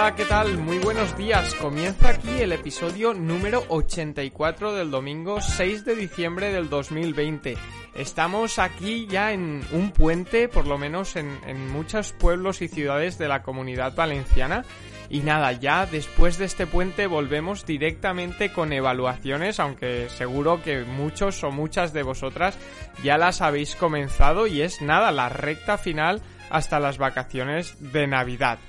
Hola, ¿qué tal? Muy buenos días. Comienza aquí el episodio número 84 del domingo 6 de diciembre del 2020. Estamos aquí ya en un puente, por lo menos en, en muchos pueblos y ciudades de la comunidad valenciana. Y nada, ya después de este puente volvemos directamente con evaluaciones, aunque seguro que muchos o muchas de vosotras ya las habéis comenzado y es nada, la recta final hasta las vacaciones de Navidad.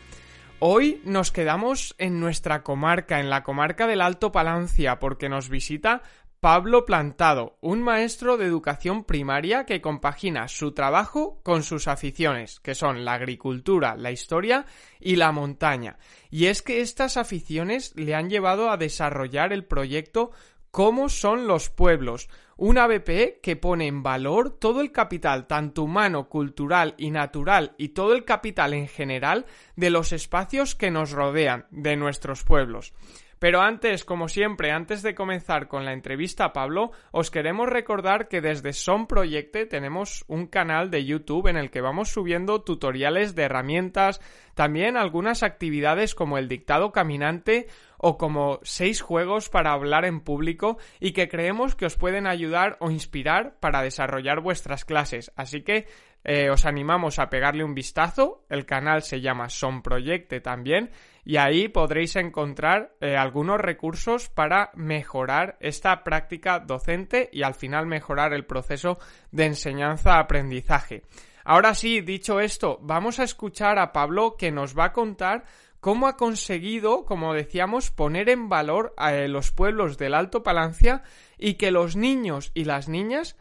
Hoy nos quedamos en nuestra comarca, en la comarca del Alto Palancia, porque nos visita Pablo Plantado, un maestro de educación primaria que compagina su trabajo con sus aficiones, que son la agricultura, la historia y la montaña. Y es que estas aficiones le han llevado a desarrollar el proyecto Cómo son los pueblos, una ABP que pone en valor todo el capital, tanto humano, cultural y natural, y todo el capital en general de los espacios que nos rodean, de nuestros pueblos. Pero antes, como siempre, antes de comenzar con la entrevista a Pablo, os queremos recordar que desde Son Proyecte tenemos un canal de YouTube en el que vamos subiendo tutoriales de herramientas, también algunas actividades como el dictado caminante o como seis juegos para hablar en público y que creemos que os pueden ayudar o inspirar para desarrollar vuestras clases. Así que eh, os animamos a pegarle un vistazo. El canal se llama Son Proyecte también y ahí podréis encontrar eh, algunos recursos para mejorar esta práctica docente y al final mejorar el proceso de enseñanza-aprendizaje. Ahora sí, dicho esto, vamos a escuchar a Pablo que nos va a contar cómo ha conseguido, como decíamos, poner en valor a eh, los pueblos del Alto Palancia y que los niños y las niñas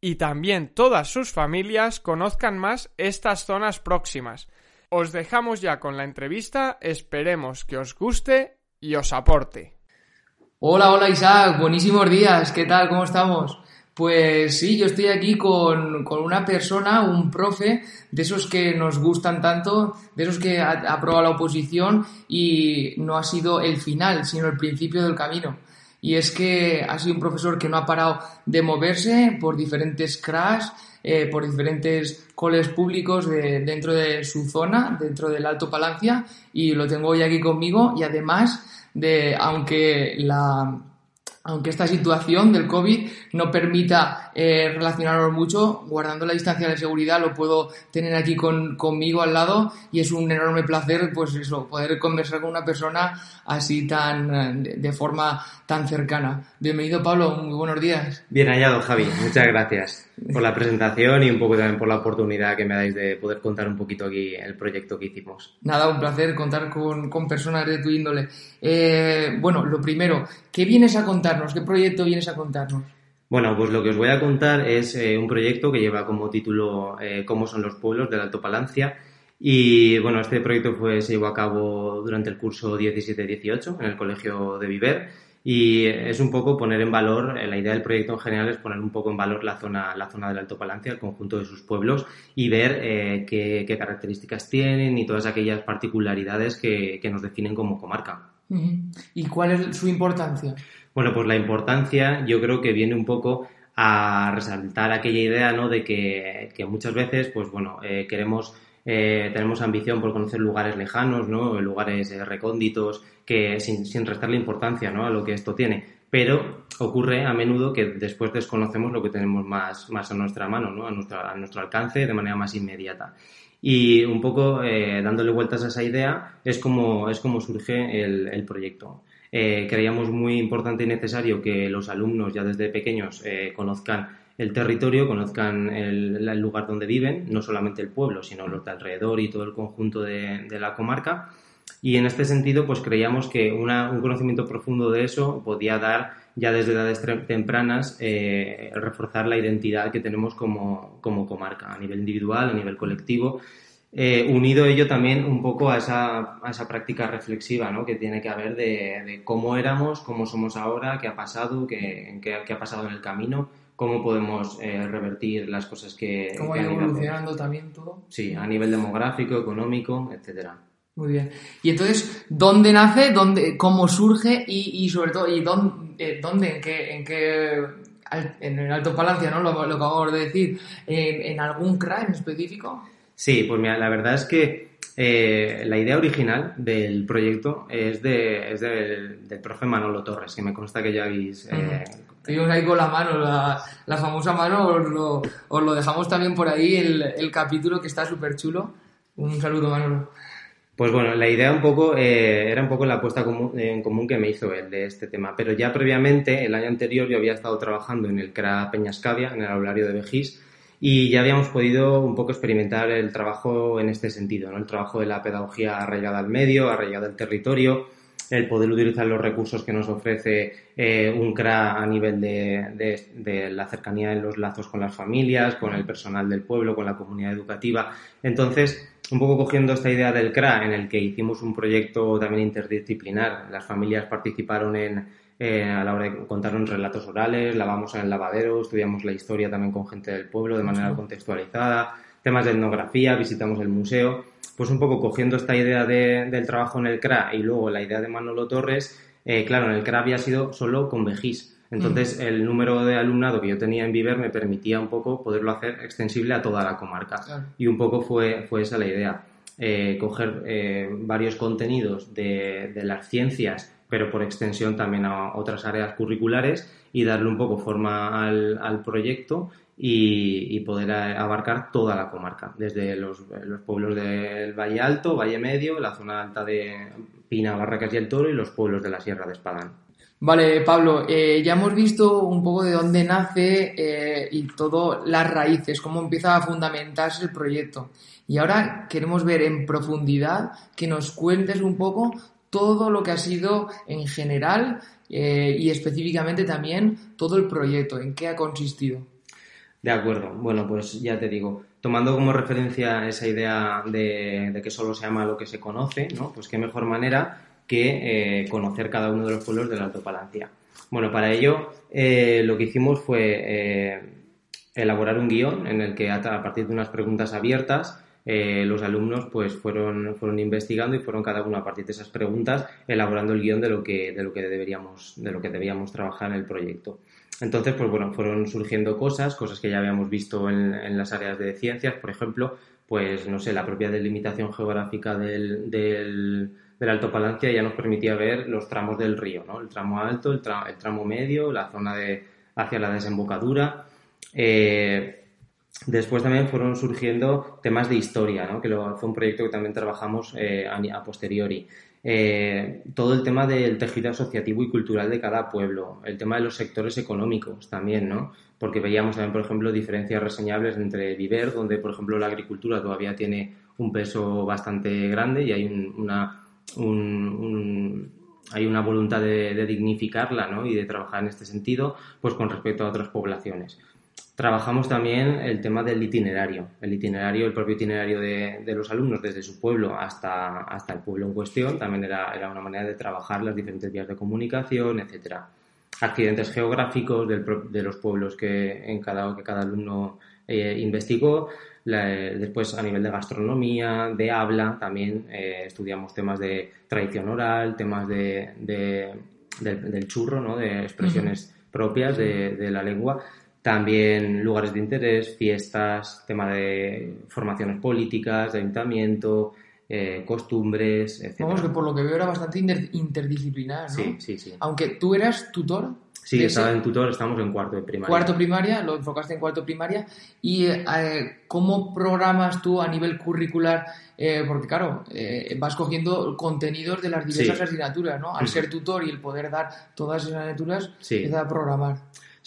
y también todas sus familias conozcan más estas zonas próximas. Os dejamos ya con la entrevista, esperemos que os guste y os aporte. Hola, hola Isaac, buenísimos días, ¿qué tal? ¿Cómo estamos? Pues sí, yo estoy aquí con, con, una persona, un profe, de esos que nos gustan tanto, de esos que ha, aprobado la oposición y no ha sido el final, sino el principio del camino. Y es que ha sido un profesor que no ha parado de moverse por diferentes crash, eh, por diferentes coles públicos de, dentro de su zona, dentro del Alto Palancia, y lo tengo hoy aquí conmigo. Y además de, aunque la, aunque esta situación del COVID no permita eh, relacionarnos mucho, guardando la distancia de seguridad, lo puedo tener aquí con, conmigo al lado y es un enorme placer, pues eso, poder conversar con una persona así tan, de, forma tan cercana. Bienvenido, Pablo, muy buenos días. Bien hallado, Javi, muchas gracias por la presentación y un poco también por la oportunidad que me dais de poder contar un poquito aquí el proyecto que hicimos. Nada, un placer contar con, con personas de tu índole. Eh, bueno, lo primero, ¿qué vienes a contarnos? ¿Qué proyecto vienes a contarnos? Bueno, pues lo que os voy a contar es eh, un proyecto que lleva como título eh, Cómo son los pueblos del Alto Palancia. Y bueno, este proyecto fue, se llevó a cabo durante el curso 17-18 en el Colegio de Viver y es un poco poner en valor, la idea del proyecto en general es poner un poco en valor la zona, la zona del Alto Palancia, el conjunto de sus pueblos y ver eh, qué, qué, características tienen y todas aquellas particularidades que, que nos definen como comarca. ¿Y cuál es su importancia? Bueno, pues la importancia yo creo que viene un poco a resaltar aquella idea, ¿no? De que, que muchas veces, pues bueno, eh, queremos eh, tenemos ambición por conocer lugares lejanos, ¿no? lugares eh, recónditos, que sin, restarle importancia a lo que esto tiene. Pero ocurre a menudo que después desconocemos lo que tenemos más, a nuestra mano, ¿no? a, nuestro alcance de manera más inmediata. Y un poco eh, dándole vueltas a esa idea es como, surge el, proyecto. creíamos muy importante y necesario que los alumnos ya desde pequeños conozcan el territorio, conozcan el, lugar donde viven, no solamente el pueblo, sino los de alrededor y todo el conjunto de, la comarca. Y en este sentido, pues creíamos que un conocimiento profundo de eso podía dar ya desde edades tempranas eh, reforzar la identidad que tenemos como, como, comarca, a nivel individual, a nivel colectivo, eh, unido ello también un poco a esa, a esa práctica reflexiva ¿no? que tiene que haber de, cómo éramos, cómo somos ahora, qué ha pasado, qué, qué ha pasado en el camino cómo podemos eh, revertir las cosas que... Cómo ha ido evolucionando también todo. Sí, a nivel demográfico, económico, etcétera. Muy bien. Y entonces, ¿dónde nace? Dónde, ¿Cómo surge? Y, sobre todo, ¿y dónde, eh, dónde en qué, en qué en el Alto Palancia, ¿no? Lo, lo acabo de decir. ¿En, algún CRA en específico? Sí, pues mira, la verdad es que eh, la idea original del proyecto es, de, es del, del, profe Manolo Torres, que me consta que ya habéis Seguimos ahí con la mano, la, famosa mano, os lo, os lo, dejamos también por ahí, el, el capítulo que está súper chulo. Un saludo, Manolo. Pues bueno, la idea un poco eh, era un poco la apuesta en común que me hizo el de este tema, pero ya previamente, el año anterior, yo había estado trabajando en el CRA Peñascavia, en el aulario de Vejís, y ya habíamos podido un poco experimentar el trabajo en este sentido, ¿no? el trabajo de la pedagogía arraigada al medio, arraigada al territorio, el poder utilizar los recursos que nos ofrece eh, un CRA a nivel de, de, la cercanía de los lazos con las familias, con el personal del pueblo, con la comunidad educativa. Entonces, un poco cogiendo esta idea del CRA, en el que hicimos un proyecto también interdisciplinar, las familias participaron en, eh, a la hora de contarnos relatos orales, lavamos en el lavadero, estudiamos la historia también con gente del pueblo de manera contextualizada, temas de etnografía, visitamos el museo pues un poco cogiendo esta idea del trabajo en el CRA y luego la idea de Manolo Torres, eh, claro, en el CRA había sido solo con Vejís. Entonces, mm. el número de alumnado que yo tenía en Viver me permitía un poco poderlo hacer extensible a toda la comarca. Y un poco fue, fue esa la idea. Eh, coger eh, varios contenidos de, de, las ciencias, pero por extensión también a otras áreas curriculares y darle un poco forma al, al proyecto y, poder abarcar toda la comarca, desde los, pueblos del Valle Alto, Valle Medio, la zona alta de Pina, Barracas y el Toro y los pueblos de la Sierra de Espadán. Vale, Pablo, eh, ya hemos visto un poco de dónde nace eh, y todo las raíces, cómo empieza a fundamentarse el proyecto. Y ahora queremos ver en profundidad que nos cuentes un poco todo lo que ha sido en general eh, y específicamente también todo el proyecto, en qué ha consistido. De acuerdo. Bueno, pues ya te digo, tomando como referencia esa idea de, que solo se ama lo que se conoce, ¿no? Pues qué mejor manera que eh, conocer cada uno de los pueblos del Alto Palancia. Bueno, para ello eh, lo que hicimos fue eh, elaborar un guion en el que a partir de unas preguntas abiertas los alumnos pues fueron, fueron investigando y fueron cada uno a partir de esas preguntas elaborando el guion de lo que, de lo que deberíamos, de lo que debíamos trabajar en el proyecto. Entonces, pues bueno, fueron surgiendo cosas, cosas que ya habíamos visto en, las áreas de ciencias, por ejemplo, pues no sé, la propia delimitación geográfica del, del, Alto Palancia ya nos permitía ver los tramos del río, ¿no? El tramo alto, el, tramo medio, la zona de hacia la desembocadura. Eh, después también fueron surgiendo temas de historia, que fue un proyecto que también trabajamos eh, a, posteriori. Eh, todo el tema del tejido asociativo y cultural de cada pueblo, el tema de los sectores económicos también, ¿no? Porque veíamos también, por ejemplo, diferencias reseñables entre Viver, donde, por ejemplo, la agricultura todavía tiene un peso bastante grande y hay una, hay una voluntad de, de dignificarla ¿no? y de trabajar en este sentido, pues con respecto a otras poblaciones. Trabajamos también el tema del itinerario, el itinerario, el propio itinerario de, los alumnos desde su pueblo hasta, hasta el pueblo en cuestión, también era, era una manera de trabajar las diferentes vías de comunicación, etcétera. Accidentes geográficos de los pueblos que, en cada, que cada alumno eh, investigó, después a nivel de gastronomía, de habla, también eh, estudiamos temas de tradición oral, temas de, del churro, ¿no? de expresiones propias de, de la lengua también lugares de interés, fiestas, tema de formaciones políticas, de ayuntamiento, eh, costumbres, etc. Vamos, que por lo que veo era bastante interdisciplinar, ¿no? Sí, sí, sí. Aunque tú eras tutor. Sí, estaba en tutor, estamos en cuarto de primaria. Cuarto primaria, lo enfocaste en cuarto primaria. ¿Y eh, cómo programas tú a nivel curricular? Eh, porque claro, eh, vas cogiendo contenidos de las diversas asignaturas, ¿no? Al ser tutor y el poder dar todas esas asignaturas, sí. empieza a programar.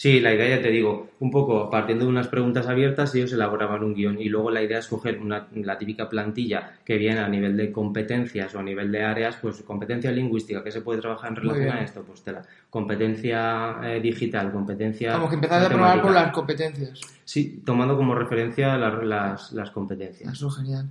Sí, la idea ya te digo, un poco partiendo de unas preguntas abiertas, ellos elaboraban un guion y luego la idea es coger una, la típica plantilla que viene a nivel de competencias o a nivel de áreas, pues competencia lingüística, que se puede trabajar en relación a esto, pues la competencia eh, digital, competencia... Como que empezaste a probar por las competencias. Sí, tomando como referencia las, las competencias. Eso es genial.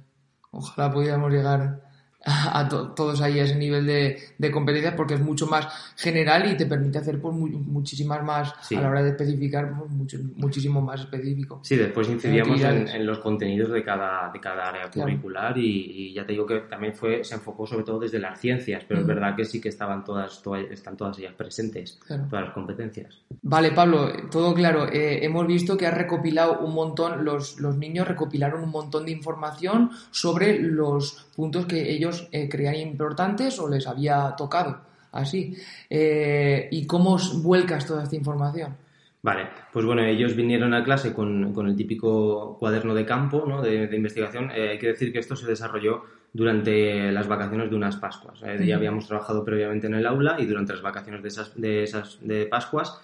Ojalá pudiéramos llegar a todos ahí a ese nivel de, de, competencia porque es mucho más general y te permite hacer pues, muchísimas más a la hora de especificar pues, mucho, muchísimo más específico. Sí, después incidíamos en, los contenidos de cada, de cada área curricular y, ya te digo que también fue se enfocó sobre todo desde las ciencias, pero es verdad que sí que estaban todas, están todas ellas presentes, todas las competencias. Vale, Pablo, todo claro. Eh, hemos visto que has recopilado un montón, los, los niños recopilaron un montón de información sobre los puntos que ellos eh, creían importantes o les había tocado así. Eh, ¿Y cómo vuelcas toda esta información? Vale, pues bueno, ellos vinieron a clase con, con el típico cuaderno de campo ¿no? de, investigación. Eh, hay que decir que esto se desarrolló durante las vacaciones de unas Pascuas. Ya habíamos trabajado previamente en el aula y durante las vacaciones de esas de, esas, de Pascuas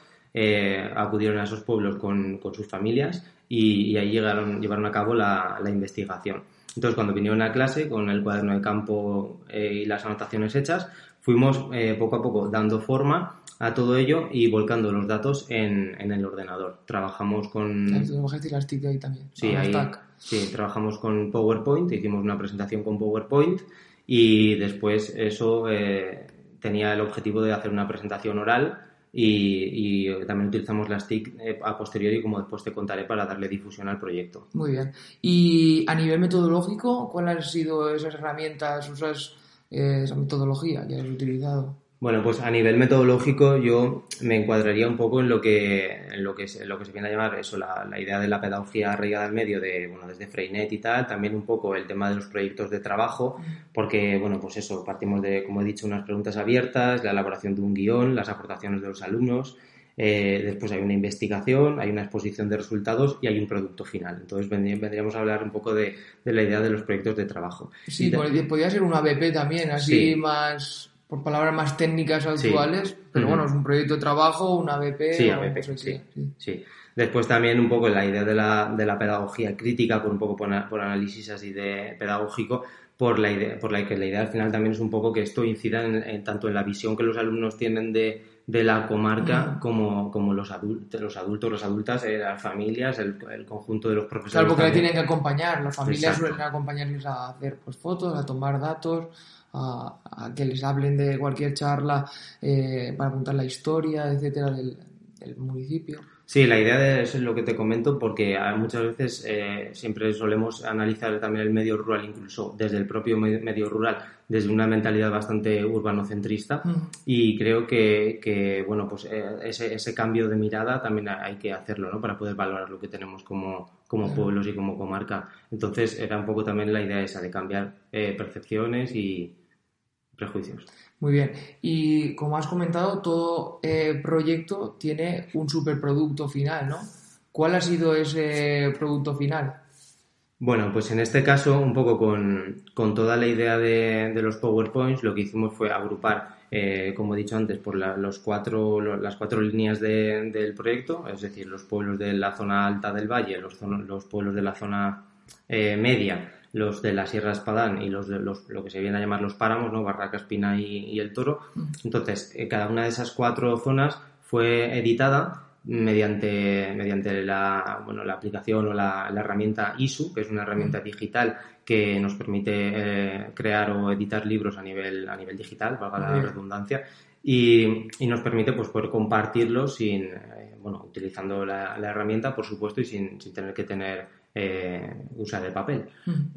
acudieron a esos pueblos con, con sus familias y, y, ahí llegaron, llevaron a cabo la, la investigación. Entonces, cuando vinieron a clase con el cuaderno de campo eh, y las anotaciones hechas, fuimos eh, poco a poco dando forma a todo ello y volcando los datos en, el ordenador. Trabajamos con... ahí también. Sí, ahí, sí, trabajamos con PowerPoint, hicimos una presentación con PowerPoint y después eso eh, tenía el objetivo de hacer una presentación oral y, también utilizamos las TIC eh, a posteriori, como después te contaré, para darle difusión al proyecto. Muy bien. Y a nivel metodológico, ¿cuáles han sido esas herramientas, usas eh, esa metodología que has utilizado? Bueno, pues a nivel metodológico yo me encuadraría un poco en lo que, en lo que, se, lo que se viene a llamar eso, la, idea de la pedagogía arraigada al medio, de, bueno, desde Freinet y tal, también un poco el tema de los proyectos de trabajo, porque, bueno, pues eso, partimos de, como he dicho, unas preguntas abiertas, la elaboración de un guion, las aportaciones de los alumnos, eh, después hay una investigación, hay una exposición de resultados y hay un producto final. Entonces vendríamos a hablar un poco de, la idea de los proyectos de trabajo. Sí, podría ser una BP también, así más por palabras más técnicas actuales, pero bueno, es un proyecto de trabajo, una BP. Sí, BP, sí, sí, Después también un poco la idea de la, de la pedagogía crítica, por un poco por, análisis así de pedagógico, por la idea, por la que la idea al final también es un poco que esto incida en, tanto en la visión que los alumnos tienen de, de la comarca como, como los, adultos, los adultos, las adultas, eh, las familias, el, el, conjunto de los profesores. Claro, porque le tienen que acompañar, las familias suelen acompañarles a hacer pues, fotos, a tomar datos, a, que les hablen de cualquier charla eh, para contar la historia, etcétera, del, municipio. Sí, la idea de, es lo que te comento porque muchas veces eh, siempre solemos analizar también el medio rural, incluso desde el propio medio rural, desde una mentalidad bastante urbanocentrista y creo que, bueno, pues eh, ese, ese, cambio de mirada también hay que hacerlo, ¿no? Para poder valorar lo que tenemos como, como pueblos y como comarca. Entonces era un poco también la idea esa de cambiar percepciones y, prejuicios. Muy bien. Y como has comentado, todo eh, proyecto tiene un superproducto final, ¿no? ¿Cuál ha sido ese producto final? Bueno, pues en este caso, un poco con, toda la idea de, los PowerPoints, lo que hicimos fue agrupar, eh, como he dicho antes, por los cuatro, las cuatro líneas del proyecto, es decir, los pueblos de la zona alta del valle, los, los pueblos de la zona eh, media, los de la Sierra Espadán y los de los, lo que se viene a llamar los páramos, ¿no? Barraca, Espina y, El Toro. Mm. Entonces, eh, cada una de esas cuatro zonas fue editada mediante, mediante la, bueno, la aplicación o la, herramienta ISU, que es una herramienta digital que nos permite eh, crear o editar libros a nivel, a nivel digital, valga la redundancia, y, y, nos permite pues, poder compartirlos sin, eh, bueno, utilizando la, la, herramienta, por supuesto, y sin, sin tener que tener eh, usar el papel.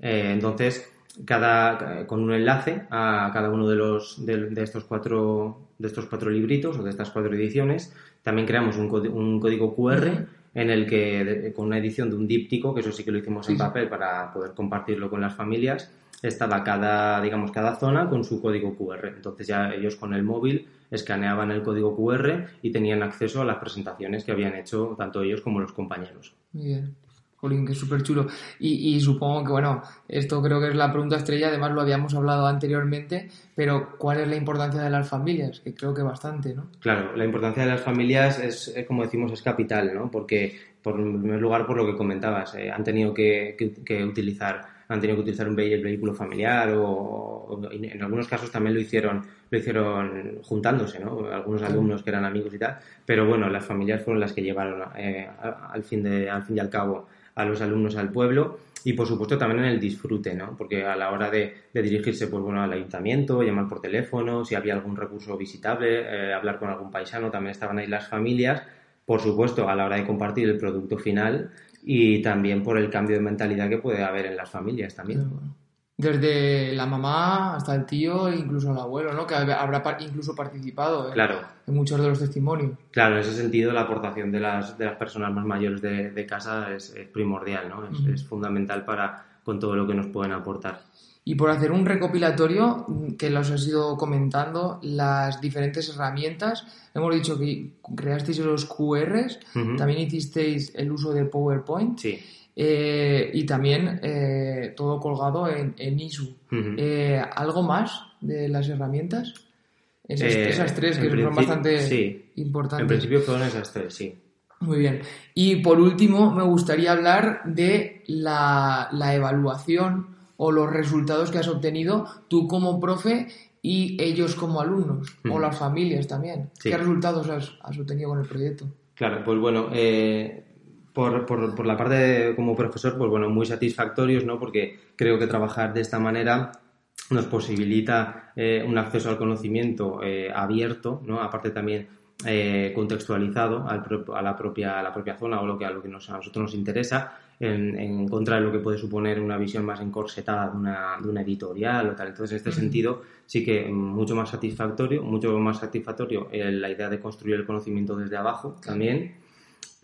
Eh, entonces, cada, con un enlace a cada uno de, los, de, estos cuatro, de estos cuatro libritos o de estas cuatro ediciones, también creamos un, un código QR en el que, con una edición de un díptico, que eso sí que lo hicimos en papel para poder compartirlo con las familias, estaba cada, digamos, cada zona con su código QR. Entonces ya ellos con el móvil escaneaban el código QR y tenían acceso a las presentaciones que habían hecho tanto ellos como los compañeros. Muy bien. Jolín, que es súper chulo. Y, y, supongo que, bueno, esto creo que es la pregunta estrella, además lo habíamos hablado anteriormente, pero ¿cuál es la importancia de las familias? Que creo que bastante, ¿no? Claro, la importancia de las familias es, como decimos, es capital, ¿no? Porque, por, en primer lugar, por lo que comentabas, eh, han tenido que, que, utilizar han tenido que utilizar un vehículo familiar o, en algunos casos también lo hicieron lo hicieron juntándose, ¿no? Algunos alumnos que eran amigos y tal, pero bueno, las familias fueron las que llevaron eh, al fin de al fin y al cabo a los alumnos al pueblo y por supuesto también en el disfrute, ¿no? Porque a la hora de, dirigirse pues, bueno, al ayuntamiento, llamar por teléfono, si había algún recurso visitable, eh, hablar con algún paisano, también estaban ahí las familias, por supuesto a la hora de compartir el producto final y también por el cambio de mentalidad que puede haber en las familias también desde la mamá hasta el tío e incluso el abuelo, ¿no? Que habrá incluso participado en muchos de los testimonios. Claro, en ese sentido la aportación de las, de las personas más mayores de, casa es, primordial, ¿no? Es, fundamental para con todo lo que nos pueden aportar. Y por hacer un recopilatorio, que los has ido comentando, las diferentes herramientas, hemos dicho que creasteis los QRs, también hicisteis el uso de PowerPoint. Sí. Eh, y también eh, todo colgado en, en ISU. Eh, ¿Algo más de las herramientas? Esas, tres que son bastante importantes. En principio fueron esas tres, sí. Muy bien. Y por último, me gustaría hablar de la, la evaluación o los resultados que has obtenido tú como profe y ellos como alumnos, o las familias también. ¿Qué resultados has, has, obtenido con el proyecto? Claro, pues bueno, eh, por, por, la parte como profesor, pues bueno, muy satisfactorios, ¿no? Porque creo que trabajar de esta manera nos posibilita eh, un acceso al conocimiento eh, abierto, ¿no? Aparte también eh, contextualizado a la, propia, a la propia zona o lo que, a lo que a nosotros nos interesa, en, contra de lo que puede suponer una visión más encorsetada de una, de una editorial o tal. Entonces, en este sentido, sí que mucho más satisfactorio, mucho más satisfactorio la idea de construir el conocimiento desde abajo también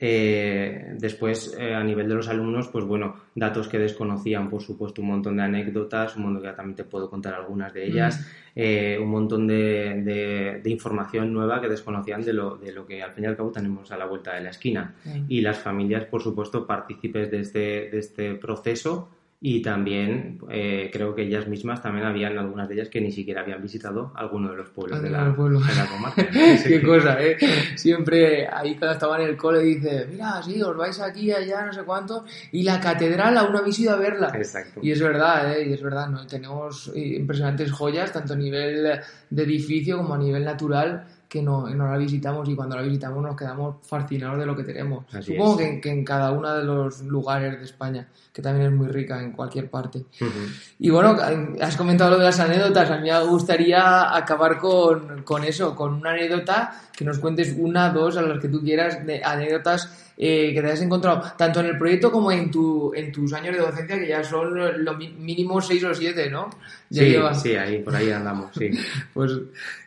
eh, después, eh, a nivel de los alumnos, pues bueno, datos que desconocían, por supuesto, un montón de anécdotas, un montón que también te puedo contar algunas de ellas, mm. eh, un montón de, de, información nueva que desconocían de lo, de lo que al fin y al cabo tenemos a la vuelta de la esquina. Mm. Y las familias, por supuesto, partícipes de este, de este proceso y también eh, creo que ellas mismas también habían algunas de ellas que ni siquiera habían visitado alguno de los pueblos de la, comarca. Qué cosa, ¿eh? Siempre ahí cuando estaba en el cole dice, mira, sí, os vais aquí, allá, no sé cuánto, y la catedral aún habéis ido a verla. Exacto. Y es verdad, ¿eh? Y es verdad, ¿no? Tenemos impresionantes joyas, tanto a nivel de edificio como a nivel natural, que no, no, la visitamos y cuando la visitamos nos quedamos fascinados de lo que tenemos. Supongo que, que, en cada uno de los lugares de España, que también es muy rica en cualquier parte. Y bueno, has comentado lo de las anécdotas. A mí me gustaría acabar con, con eso, con una anécdota, que nos cuentes una, dos, a las que tú quieras, de anécdotas eh, que te hayas encontrado tanto en el proyecto como en, tu, en tus años de docencia, que ya son lo mínimo seis o siete, ¿no? sí, sí, ahí, por ahí andamos, sí. pues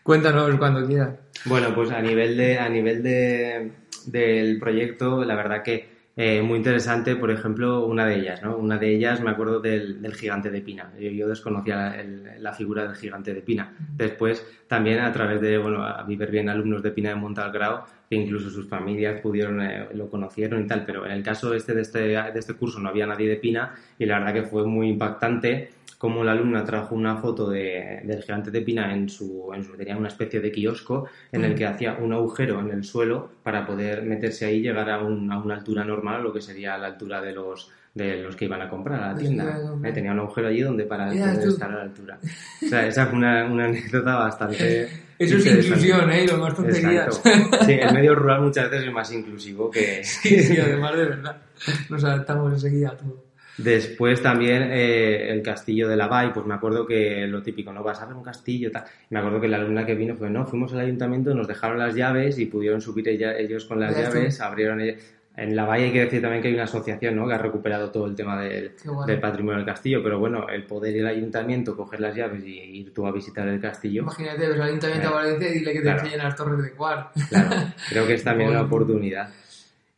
cuéntanos cuando quieras. Bueno, pues a nivel de, a nivel de, del proyecto, la verdad que eh, muy interesante, por ejemplo, una de ellas, ¿no? Una de ellas me acuerdo del, del gigante de Pina. Yo, desconocía la, figura del gigante de Pina. Después, también a través de, bueno, a vivir bien alumnos de Pina de Montalgrao, que incluso sus familias pudieron, eh, lo conocieron y tal, pero en el caso este, de este, de este curso no había nadie de Pina y la verdad que fue muy impactante como la alumna trajo una foto de, del gigante de Pina en su, en su, tenía una especie de kiosco en el que hacía un agujero en el suelo para poder meterse ahí y llegar a, un, a una altura normal, lo que sería la altura de los de los que iban a comprar a la tienda. Eh, tenía un agujero allí donde para poder estar a la altura. O sea, esa fue una, una anécdota bastante... Eso es inclusión, ¿eh? Lo más tonterías. Sí, el medio rural muchas veces es más inclusivo que... Sí, sí, además de verdad. Nos adaptamos enseguida a todo. Después también eh, el castillo de la Bay, pues me acuerdo que lo típico, ¿no? Vas a ver un castillo, tal. Me acuerdo que la alumna que vino fue, no, fuimos al ayuntamiento, nos dejaron las llaves y pudieron subir ellos con las llaves, abrieron En la Bay hay que decir también que hay una asociación ¿no? que ha recuperado todo el tema del, patrimonio del castillo, pero bueno, el poder ir al ayuntamiento, coger las llaves y ir tú a visitar el castillo. Imagínate, ves al ayuntamiento a Valencia y dile que te enseñen las torres de Cuar. Claro, creo que es también una oportunidad.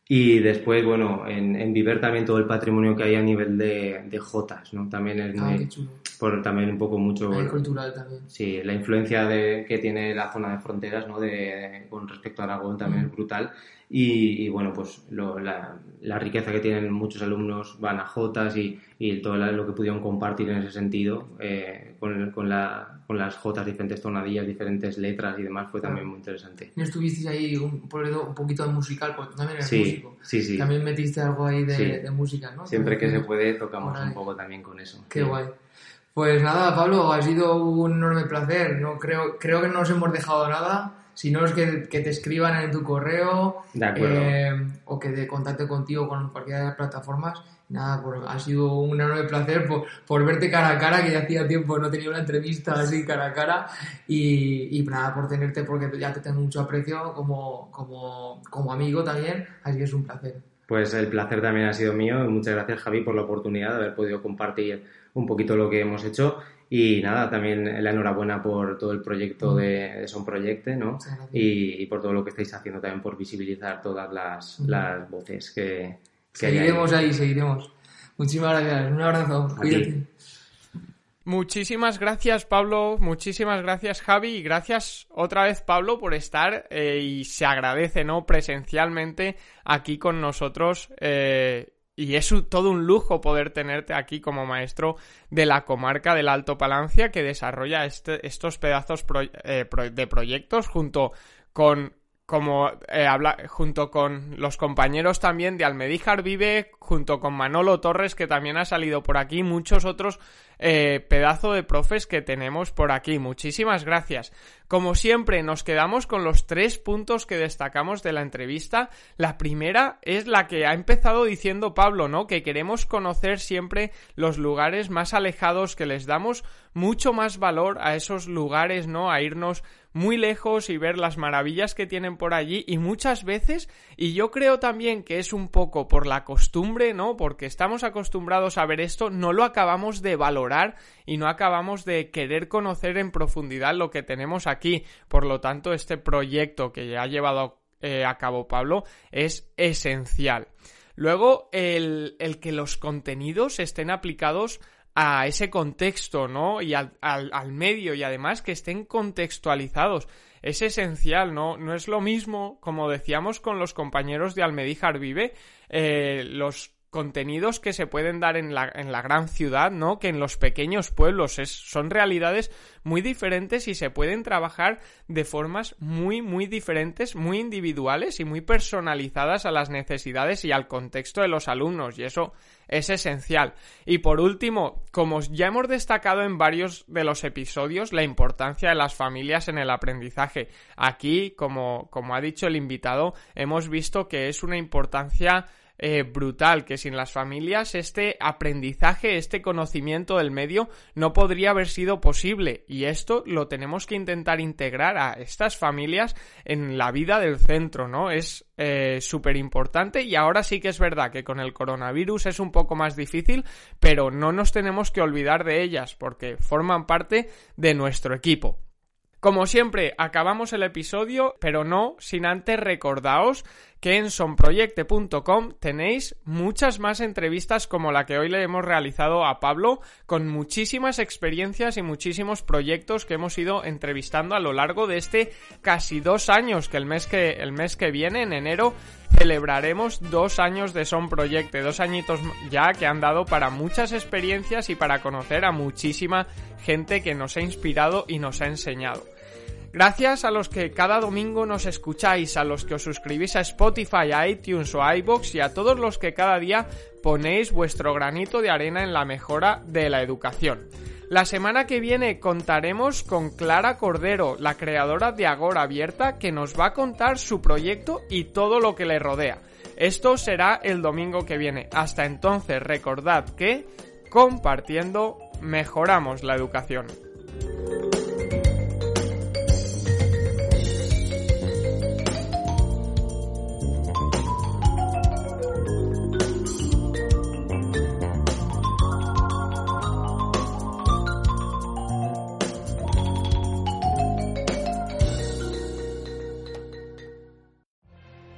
Y después, bueno, en, en Viver también todo el patrimonio que hay a nivel de, de jotas, ¿no? También es Ah, muy, qué chulo. por también un poco mucho cultural también. Sí, la influencia de, que tiene la zona de fronteras, ¿no? De, con respecto a Aragón también es brutal. Y, y, bueno, pues lo- la, la riqueza que tienen muchos alumnos van a Jotas y, y todo lo que pudieron compartir en ese sentido eh, con, con, la, con las Jotas, diferentes tonadillas, diferentes letras y demás, fue también muy interesante. ¿No estuvisteis ahí un, poquito de musical? Porque tú también eres Sí, músico. sí, sí. También metiste algo ahí de, Sí. de música, ¿no? Siempre que se puede tocamos un poco también con eso. Qué Sí. guay. Pues nada, Pablo, ha sido un enorme placer. No creo, creo que no nos hemos dejado nada. Si no es que, que te escriban en tu correo eh, o que te contacte contigo con cualquiera de las plataformas. Nada, pues ha sido un enorme placer por, por verte cara a cara, que ya hacía tiempo no tenía una entrevista así cara a cara. Y, y nada, por tenerte, porque ya te tengo mucho aprecio como, como, como amigo también. Así que es un placer. Pues el placer también ha sido mío muchas gracias Javi por la oportunidad de haber podido compartir un poquito lo que hemos hecho y nada, también la enhorabuena por todo el proyecto de, de Son Proyecte, ¿no? Y, y por todo lo que estáis haciendo también por visibilizar todas las, Ujú. las voces que, que hay ahí. Seguiremos ahí, seguiremos. Muchísimas gracias. Un abrazo. Cuídate. Muchísimas gracias Pablo, muchísimas gracias Javi y gracias otra vez Pablo por estar eh, y se agradece, ¿no? Presencialmente aquí con nosotros eh, y es todo un lujo poder tenerte aquí como maestro de la comarca del Alto Palancia que desarrolla este- estos pedazos pro- eh, pro- de proyectos junto con como eh, habla junto con los compañeros también de Almedíjar Vive, junto con Manolo Torres, que también ha salido por aquí, muchos otros eh, pedazo de profes que tenemos por aquí. Muchísimas gracias. Como siempre, nos quedamos con los tres puntos que destacamos de la entrevista. La primera es la que ha empezado diciendo Pablo, ¿no? Que queremos conocer siempre los lugares más alejados, que les damos mucho más valor a esos lugares, ¿no? A irnos muy lejos y ver las maravillas que tienen por allí y muchas veces, y yo creo también que es un poco por la costumbre, ¿no? Porque estamos acostumbrados a ver esto, no lo acabamos de valorar y no acabamos de querer conocer en profundidad lo que tenemos aquí. Por lo tanto, este proyecto que ha llevado eh, a cabo Pablo es esencial. Luego, el, el que los contenidos estén aplicados a ese contexto, ¿no? Y al, al, medio y además que estén contextualizados. Es esencial, ¿no? No es lo mismo, como decíamos con los compañeros de Almedíjar Vive, eh, los contenidos que se pueden dar en la, en la gran ciudad, ¿no? Que en los pequeños pueblos. Es, son realidades muy diferentes y se pueden trabajar de formas muy, muy diferentes, muy individuales y muy personalizadas a las necesidades y al contexto de los alumnos. Y eso es esencial. Y por último, como ya hemos destacado en varios de los episodios, la importancia de las familias en el aprendizaje. Aquí, como, como ha dicho el invitado, hemos visto que es una importancia eh, brutal, que sin las familias este aprendizaje, este conocimiento del medio no podría haber sido posible y esto lo tenemos que intentar integrar a estas familias en la vida del centro, ¿no? Es eh, súper importante y ahora sí que es verdad que con el coronavirus es un poco más difícil, pero no nos tenemos que olvidar de ellas porque forman parte de nuestro equipo. Como siempre, acabamos el episodio, pero no sin antes recordaos que en sonproyecte.com tenéis muchas más entrevistas como la que hoy le hemos realizado a Pablo, con muchísimas experiencias y muchísimos proyectos que hemos ido entrevistando a lo largo de este casi dos años, que el mes que, el mes que viene, en enero, celebraremos dos años de Son Proyecte, dos añitos ya que han dado para muchas experiencias y para conocer a muchísima gente que nos ha inspirado y nos ha enseñado. Gracias a los que cada domingo nos escucháis, a los que os suscribís a Spotify, a iTunes o a iBox y a todos los que cada día ponéis vuestro granito de arena en la mejora de la educación. La semana que viene contaremos con Clara Cordero, la creadora de Agora Abierta, que nos va a contar su proyecto y todo lo que le rodea. Esto será el domingo que viene. Hasta entonces recordad que compartiendo mejoramos la educación.